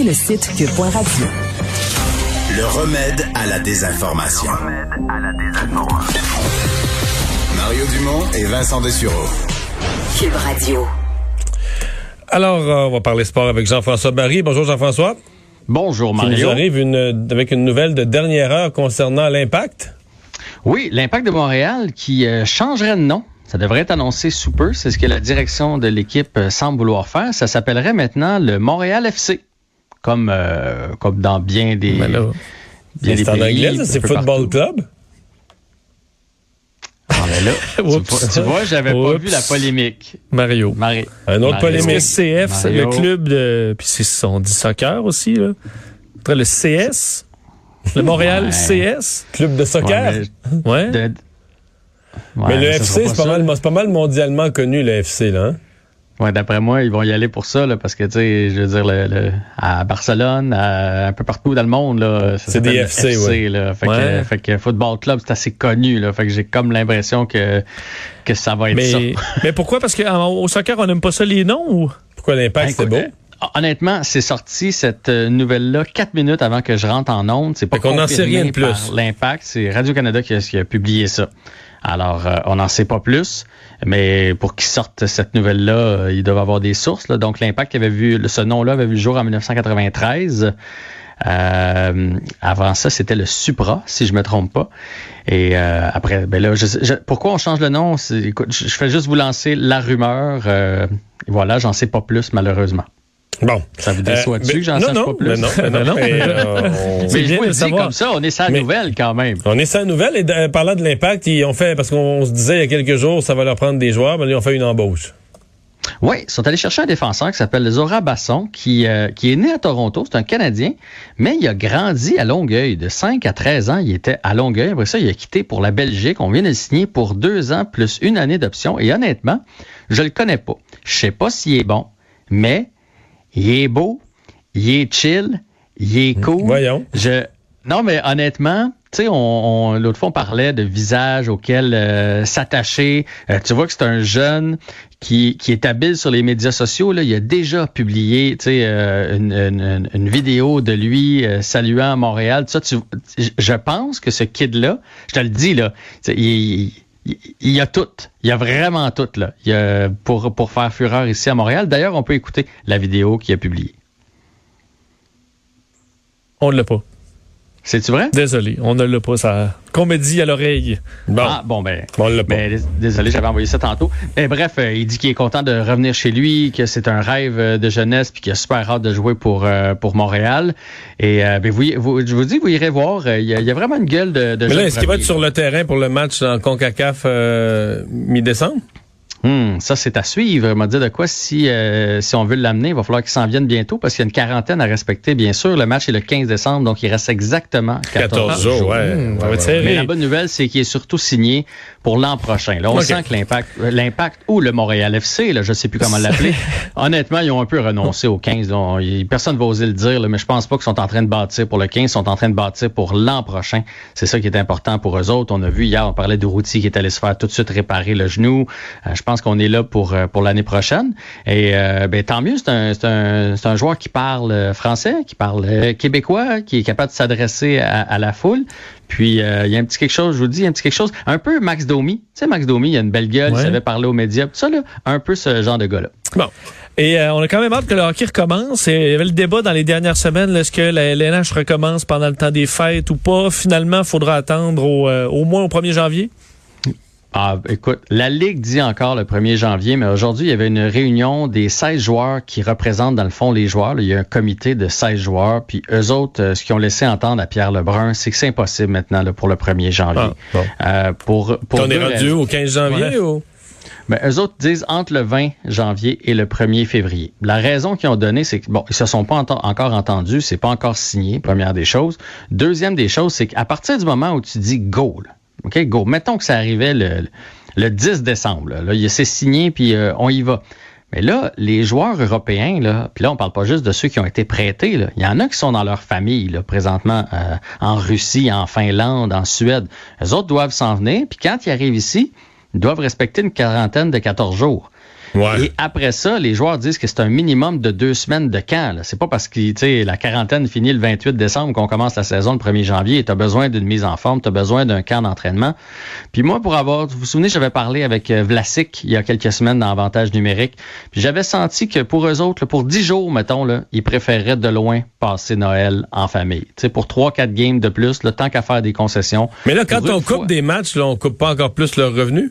Et le site cube.radio. Le remède à la désinformation. Mario Dumont et Vincent Dessureau. Cube Radio. Alors, euh, on va parler sport avec Jean-François Barry. Bonjour Jean-François. Bonjour Qui nous Mario. arrive une- avec une nouvelle de dernière heure concernant l'impact? Oui, l'impact de Montréal qui euh, changerait de nom. Ça devrait être annoncé sous peu. C'est ce que la direction de l'équipe euh, semble vouloir faire. Ça s'appellerait maintenant le Montréal FC. Comme, euh, comme dans bien des, Ben là, bien des c'est en pays, anglais, c'est Football partout. Club? Ah, ben là, tu, vois, tu vois, j'avais pas vu la polémique. Mario. Marie. Un autre Mario. polémique. CF, c'est le Mario. club de. Puis c'est on dit soccer aussi, là. Après le CS. Le Montréal Ouais. CS. Club de soccer. Ouais, Ouais. mais, de- Mais Ouais, le FC, c'est pas, ça. mal, c'est pas mal mondialement connu, le FC, là. hein? Ouais, d'après moi, ils vont y aller pour ça, là, parce que, tu sais, je veux dire, le, le- à Barcelone, à- un peu partout dans le monde, là, C'est des FC, ouais. là. Fait, Ouais. que, fait que Football Club, c'est assez connu, là. Fait que j'ai comme l'impression que, que ça va être ça. Mais, mais pourquoi? Parce qu'au soccer, on n'aime pas ça les noms ou? Pourquoi l'impact, c'est Écoute, beau? euh, Honnêtement, c'est sorti cette euh, nouvelle-là quatre minutes avant que je rentre en onde. C'est pas qu'on n'en sait rien de plus. L'impact, c'est Radio-Canada qui, a- qui a publié ça. Alors, euh, on n'en sait pas plus, mais pour qu'ils sortent cette nouvelle-là, euh, ils doivent avoir des sources. Donc, l'impact avait vu, ce nom-là avait vu le jour en 1993. Euh, avant ça, c'était le Supra, si je me trompe pas. Et après, ben là, je, je- pourquoi on change le nom? Écoute, je, je fais juste vous lancer la rumeur. voilà, j'en sais pas plus malheureusement. Bon. Ça vous déçoit-tu Euh, que j'en sache non, pas plus? mais non, mais non, Non. mais, euh, on- C'est Mais je vous le dis comme ça, on est sans Mais- nouvelle quand même. On est sans nouvelles et de- parlant de l'impact, ils ont fait, parce qu'on se disait il y a quelques jours, ça va leur prendre des joueurs, mais ils ont fait une embauche. Oui, ils sont allés chercher un défenseur qui s'appelle Zora Basson, qui, euh, qui est né à Toronto, c'est un Canadien, mais il a grandi à Longueuil. De 5 à 13 ans, il était à Longueuil. Après ça, il a quitté pour la Belgique. On vient de le signer pour deux ans plus une année d'option. Et honnêtement, je le connais pas. Je sais pas s'il est bon, mais il est beau, il est chill, il est cool. Voyons. Je non, mais honnêtement, tu sais, on, on- l'autre fois on parlait de visages auxquels euh, s'attacher. Euh, tu vois que c'est un jeune qui, qui est habile sur les médias sociaux. Là, il a déjà publié, tu sais, euh, une, une- une vidéo de lui euh, saluant Montréal. Ça, tu, je pense que ce kid-là, je te le dis là, il, il, il y a tout. Il y a vraiment tout là. Y a, pour pour faire fureur ici à Montréal. D'ailleurs, on peut écouter la vidéo qu'il a publiée. On ne l'a pas. C'est-tu vrai? Désolé, on ne l'a pas. Ça. Qu'on me dit à l'oreille. Bon. Ah, bon, ben. Bon, on l'a pas. Ben, dés- désolé, j'avais envoyé ça tantôt. Mais bref, euh, il dit qu'il est content de revenir chez lui, que c'est un rêve euh, de jeunesse, puis qu'il a super hâte de jouer pour euh, pour Montréal. Et euh, ben, vous, vous- je vous dis, vous irez voir. euh, Il y, a, il y a vraiment une gueule de. de mais là, est-ce qu'il va être sur le terrain pour le match en CONCACAF euh, mi-décembre? Hum, ça, c'est à suivre. Il m'a dit de quoi si euh, si on veut l'amener, il va falloir qu'il s'en vienne bientôt parce qu'il y a une quarantaine à respecter, bien sûr. Le match est le 15 décembre, donc il reste exactement 14, 14 jours, ouais. Serré. Mais la bonne nouvelle, c'est qu'il est surtout signé pour l'an prochain. Là, on sent que l'impact, euh, l'impact ou le Montréal FC, là, je sais plus comment l'appeler. Honnêtement, ils ont un peu renoncé au 15. là. On- il- personne ne va oser le dire, là, mais je pense pas qu'ils sont en train de bâtir pour le 15. Ils sont en train de bâtir pour l'an prochain. C'est ça qui est important pour eux autres. On a vu hier, on parlait de Routy qui est allé se faire tout de suite réparer le genou. Euh, je pense qu'on est là pour euh, pour l'année prochaine. Et euh, ben, tant mieux, c'est un, c'est un, c'est un joueur qui parle euh, français, qui parle québécois, qui est capable de s'adresser à, à la foule. Puis euh, il y a un petit quelque chose, je vous dis, un petit quelque chose, un peu Max Domi. Tu sais, Max Domi, il a une belle gueule, Ouais. il savait parler aux médias, tout ça, là, un peu ce genre de gars-là. Bon. Et euh, on a quand même hâte que le hockey recommence. Et il y avait le débat dans les dernières semaines. Est-ce que la LNH recommence pendant le temps des fêtes ou pas? Finalement, il faudra attendre au, euh, au moins au 1er janvier. Ah, écoute, la Ligue dit encore le 1er janvier, mais aujourd'hui, il y avait une réunion des 16 joueurs qui représentent, dans le fond, les joueurs. là. Il y a un comité de 16 joueurs, puis eux autres, euh, ce qu'ils ont laissé entendre à Pierre Lebrun, c'est que c'est impossible maintenant là, pour le 1er janvier. Ah, bon. Euh, pour, pour On est rendu au 15 janvier Ouais. ou? Ben, eux autres disent entre le 20 janvier et le 1er février. La raison qu'ils ont donnée, c'est que, bon, ils se sont pas ento- encore entendus, c'est pas encore signé, première des choses. Deuxième des choses, c'est qu'à partir du moment où tu dis go, là, OK, go, mettons que ça arrivait le, le 10 décembre, là, là, c'est signé, puis euh, on y va. Mais là, les joueurs européens, là, puis là, on parle pas juste de ceux qui ont été prêtés. Il y en a qui sont dans leur famille, là, présentement, euh, en Russie, en Finlande, en Suède. Les autres doivent s'en venir, puis quand ils arrivent ici, ils doivent respecter une quarantaine de 14 jours. Ouais. Et après ça, les joueurs disent que c'est un minimum de deux semaines de camp. C'est pas parce que tu la quarantaine finit le 28 décembre qu'on commence la saison le 1er janvier. Tu as besoin d'une mise en forme, tu as besoin d'un camp d'entraînement. Puis moi, pour avoir, vous vous souvenez, j'avais parlé avec euh, Vlasic il y a quelques semaines dans Avantage numérique. Puis j'avais senti que pour eux autres, là, pour 10 jours, mettons, là, ils préféreraient de loin passer Noël en famille. Tu pour 3-4 games de plus, le temps qu'à faire des concessions. Mais là, quand on coupe fois- des matchs, là, on coupe pas encore plus leurs revenus?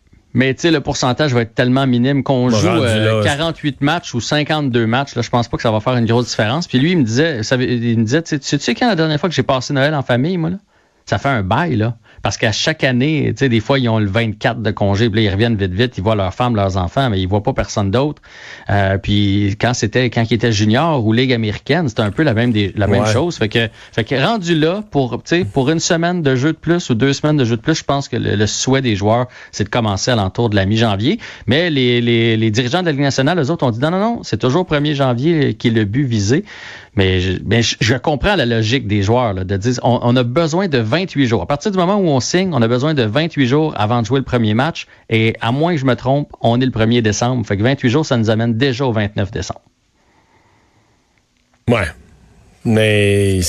mais tu sais, le pourcentage va être tellement minime qu'on Bon, joue rendu euh, là, 48 matchs ou 52 matchs. Là, je pense pas que ça va faire une grosse différence. Puis lui, il me disait, il me disait, tu sais- tu sais quand la dernière fois que j'ai passé Noël en famille, moi, là? Ça fait un bail, là. Parce qu'à chaque année, tu sais, des fois, ils ont le 24 de congé, puis là, ils reviennent vite, vite, ils voient leurs femmes, leurs enfants, mais ils voient pas personne d'autre. Euh, puis quand c'était, quand ils étaient juniors ou Ligue américaine, c'était un peu la même, des, la même chose. Fait que, fait que rendu là, pour, tu sais, pour une semaine de jeu de plus ou deux semaines de jeu de plus, je pense que le, le souhait des joueurs, c'est de commencer à l'entour de la mi-janvier. Mais les, les, les dirigeants de la Ligue nationale, eux autres, ont dit non, non, non, c'est toujours 1er janvier qui est le but visé. Mais je, je, comprends la logique des joueurs, de dire on, on a besoin de 28 jours. À partir du moment où on signe, on a besoin de 28 jours avant de jouer le premier match. Et à moins que je me trompe, on est le 1er décembre. Fait que 28 jours, ça nous amène déjà au 29 décembre. Ouais. Mais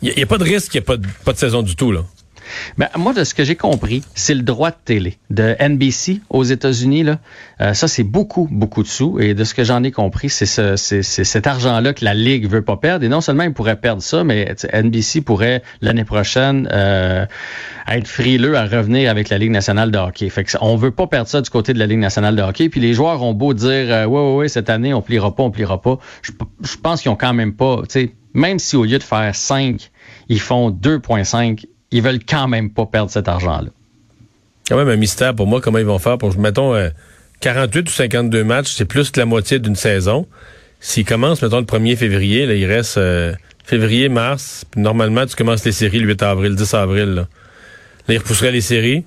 il n'y a, pas de risque qu'il n'y ait pas de, pas de saison du tout, là. Ben, moi, de ce que j'ai compris, c'est le droit de télé de NBC aux États-Unis. Là, Euh, ça, c'est beaucoup, beaucoup de sous. Et de ce que j'en ai compris, c'est ce, c'est, c'est cet argent-là que la Ligue veut pas perdre. Et non seulement ils pourraient perdre ça, mais NBC pourrait, l'année prochaine, euh, être frileux à revenir avec la Ligue nationale de hockey. Fait que on veut pas perdre ça du côté de la Ligue nationale de hockey. Puis les joueurs ont beau dire, euh, ouais, ouais, ouais, cette année, on pliera pas, on pliera pas. Je, je pense qu'ils ont quand même pas, tu sais, même si au lieu de faire 5, ils font 2,5 ils veulent quand même pas perdre cet argent-là. Quand même un mystère pour moi, comment ils vont faire pour, mettons, euh, 48 ou 52 matchs, c'est plus que la moitié d'une saison. S'ils commencent, mettons, le 1er février, là, il reste euh, février, mars, puis normalement, tu commences les séries le 8 avril, 10 avril. Là, là ils repousseraient les séries.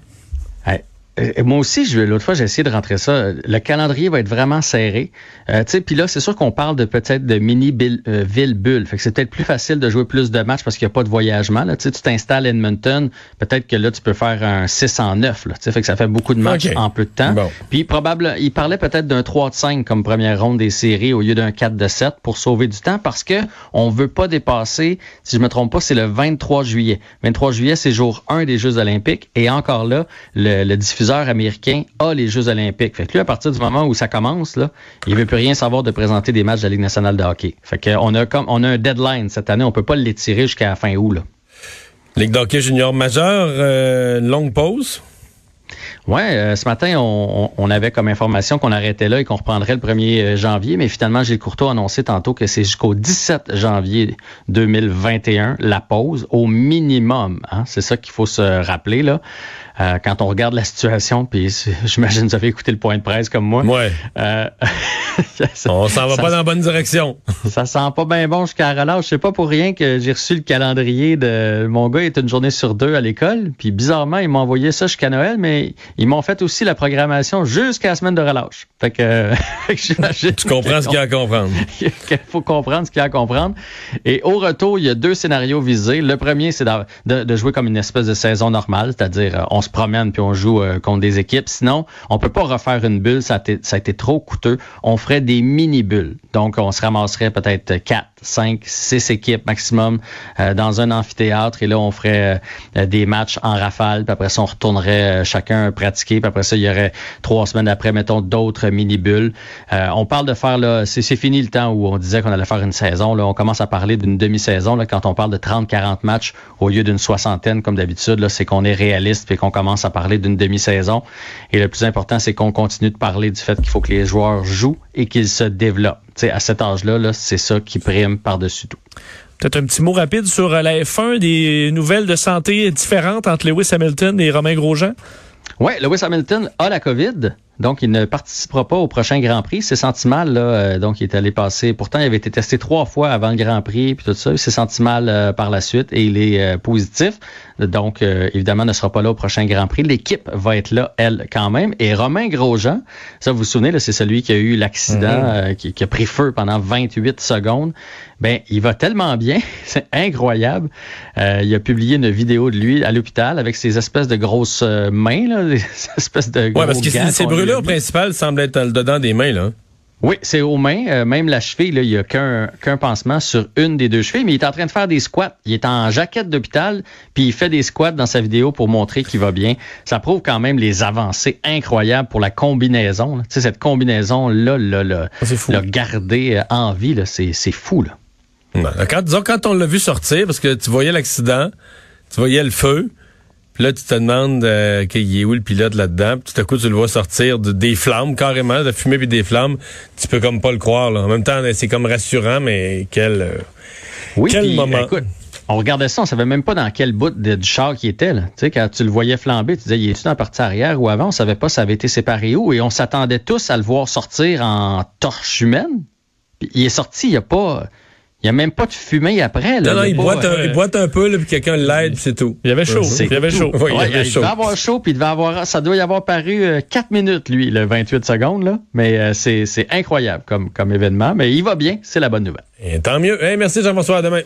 Euh, moi aussi, je- l'autre fois, j'ai essayé de rentrer ça. Le calendrier va être vraiment serré. Euh, tu sais, puis là, c'est sûr qu'on parle de peut-être de mini euh, ville bulle. Fait que c'est peut-être plus facile de jouer plus de matchs parce qu'il n'y a pas de voyagement. Là, tu sais, tu t'installes à Edmonton, peut-être que là, tu peux faire un 6 en 9. Là, tu sais, fait que ça fait beaucoup de matchs en peu de temps. Bon. Puis probable, il parlait peut-être d'un 3 de 5 comme première ronde des séries au lieu d'un 4 de 7 pour sauver du temps parce que on veut pas dépasser, si je me trompe pas, c'est le 23 juillet. 23 juillet, c'est jour 1 des Jeux olympiques et encore là, le, le diffuseur américain a les Jeux olympiques. Fait que lui, à partir du moment où ça commence, là, il veut plus rien savoir de présenter des matchs de la Ligue nationale de hockey. Fait que on a comme on a un deadline cette année, on peut pas l'étirer jusqu'à la fin août là. Ligue d'hockey junior majeur, euh, longue pause. Ouais, euh, ce matin, on, on- avait comme information qu'on arrêtait là et qu'on reprendrait le 1er janvier, mais finalement, Gilles Courteau a annoncé tantôt que c'est jusqu'au 17 janvier 2021 la pause, au minimum. Hein? C'est ça qu'il faut se rappeler là. Euh, quand on regarde la situation, puis j'imagine que vous avez écouté le point de presse comme moi. Ouais. Euh, On s'en va ça- pas dans la bonne direction. ça sent pas bien bon jusqu'à relâche. C'est pas pour rien que j'ai reçu le calendrier de mon gars. Il est une journée sur deux à l'école. Puis bizarrement, ils m'ont envoyé ça jusqu'à Noël, mais ils m'ont fait aussi la programmation jusqu'à la semaine de relâche. Fait que, tu comprends ce qu'il y a à comprendre. Il faut comprendre ce qu'il y a à comprendre. Et au retour, il y a deux scénarios visés. Le premier, c'est de, jouer comme une espèce de saison normale, c'est-à-dire euh, on se promène puis on joue euh, contre des équipes. Sinon, on peut pas refaire une bulle, ça a, ça a été trop coûteux. On ferait des mini-bulles. Donc, on se ramasserait peut-être quatre 5, 6 équipes maximum euh, dans un amphithéâtre. Et là, on ferait euh, des matchs en rafale. Puis après ça, on retournerait euh, chacun pratiquer. Puis après ça, il y aurait trois semaines après, mettons, d'autres mini-bulles. on parle de faire, là, c'est fini le temps où on disait qu'on allait faire une saison. Là, on commence à parler d'une demi-saison. Là, quand on parle de 30-40 matchs au lieu d'une soixantaine, comme d'habitude, là, c'est qu'on est réaliste et qu'on commence à parler d'une demi-saison. Et le plus important, c'est qu'on continue de parler du fait qu'il faut que les joueurs jouent et qu'ils se développent. T'sais, à cet âge-là, -là, c'est ça qui prime par-dessus tout. Peut-être un petit mot rapide sur euh, la F1, des nouvelles de santé différentes entre Lewis Hamilton et Romain Grosjean? Oui, Lewis Hamilton a la COVID. Donc, il ne participera pas au prochain Grand Prix. C'est senti mal, là. Euh, donc, il est allé passer. Pourtant, il avait été testé trois fois avant le Grand Prix, puis tout ça. Il s'est senti mal euh, par la suite et il est euh, positif. Donc, évidemment, ne sera pas là au prochain Grand Prix. L'équipe va être là, elle, quand même. Et Romain Grosjean, ça, vous vous souvenez, c'est celui qui a eu l'accident, qui, qui, a pris feu pendant 28 secondes. Ben, il va tellement bien, c'est incroyable. il a publié une vidéo de lui à l'hôpital avec ses espèces de grosses mains, là, des espèces de ouais, parce que c'est brûlure principale semble être le dedans des mains, là. Oui, c'est aux mains. Euh, même la cheville, là, il n'y a qu'un pansement sur une des deux chevilles, mais il est en train de faire des squats. Il est en jaquette d'hôpital, puis il fait des squats dans sa vidéo pour montrer qu'il va bien. Ça prouve quand même les avancées incroyables pour la combinaison. Tu sais, cette combinaison-là, là, là, ah, garder euh, en vie, c'est fou. Là. Quand, disons, quand on l'a vu sortir, parce que tu voyais l'accident, tu voyais le feu, puis là, tu te demandes euh, qu'il est où le pilote là-dedans. Puis tout à coup, tu le vois sortir de, des flammes, carrément, de fumée puis des flammes. Tu peux comme pas le croire. Là. En même temps, c'est comme rassurant, mais quel, euh, oui, quel moment. Écoute, on regardait ça, on savait même pas dans quel bout de, du char qui était. Là. Tu sais, quand tu le voyais flamber, tu disais, il est-tu dans la partie arrière ou avant? On savait pas ça avait été séparé où. Et on s'attendait tous à le voir sortir en torche humaine. Puis il est sorti, il n'y a pas... Il n'y a même pas de fumée après. Là, non, non, il, boite un, il, boite un, peu, là, puis quelqu'un l'aide, puis c'est tout. Il y avait chaud. Il y avait chaud. Oui, il, y avait chaud. il devait avoir chaud, puis il devait avoir, ça doit y avoir paru euh, 4 minutes, lui, le 28 secondes. Là. Mais euh, c'est incroyable comme, comme événement. Mais il va bien, c'est la bonne nouvelle. Et tant mieux. Hey, merci Jean-François, à demain.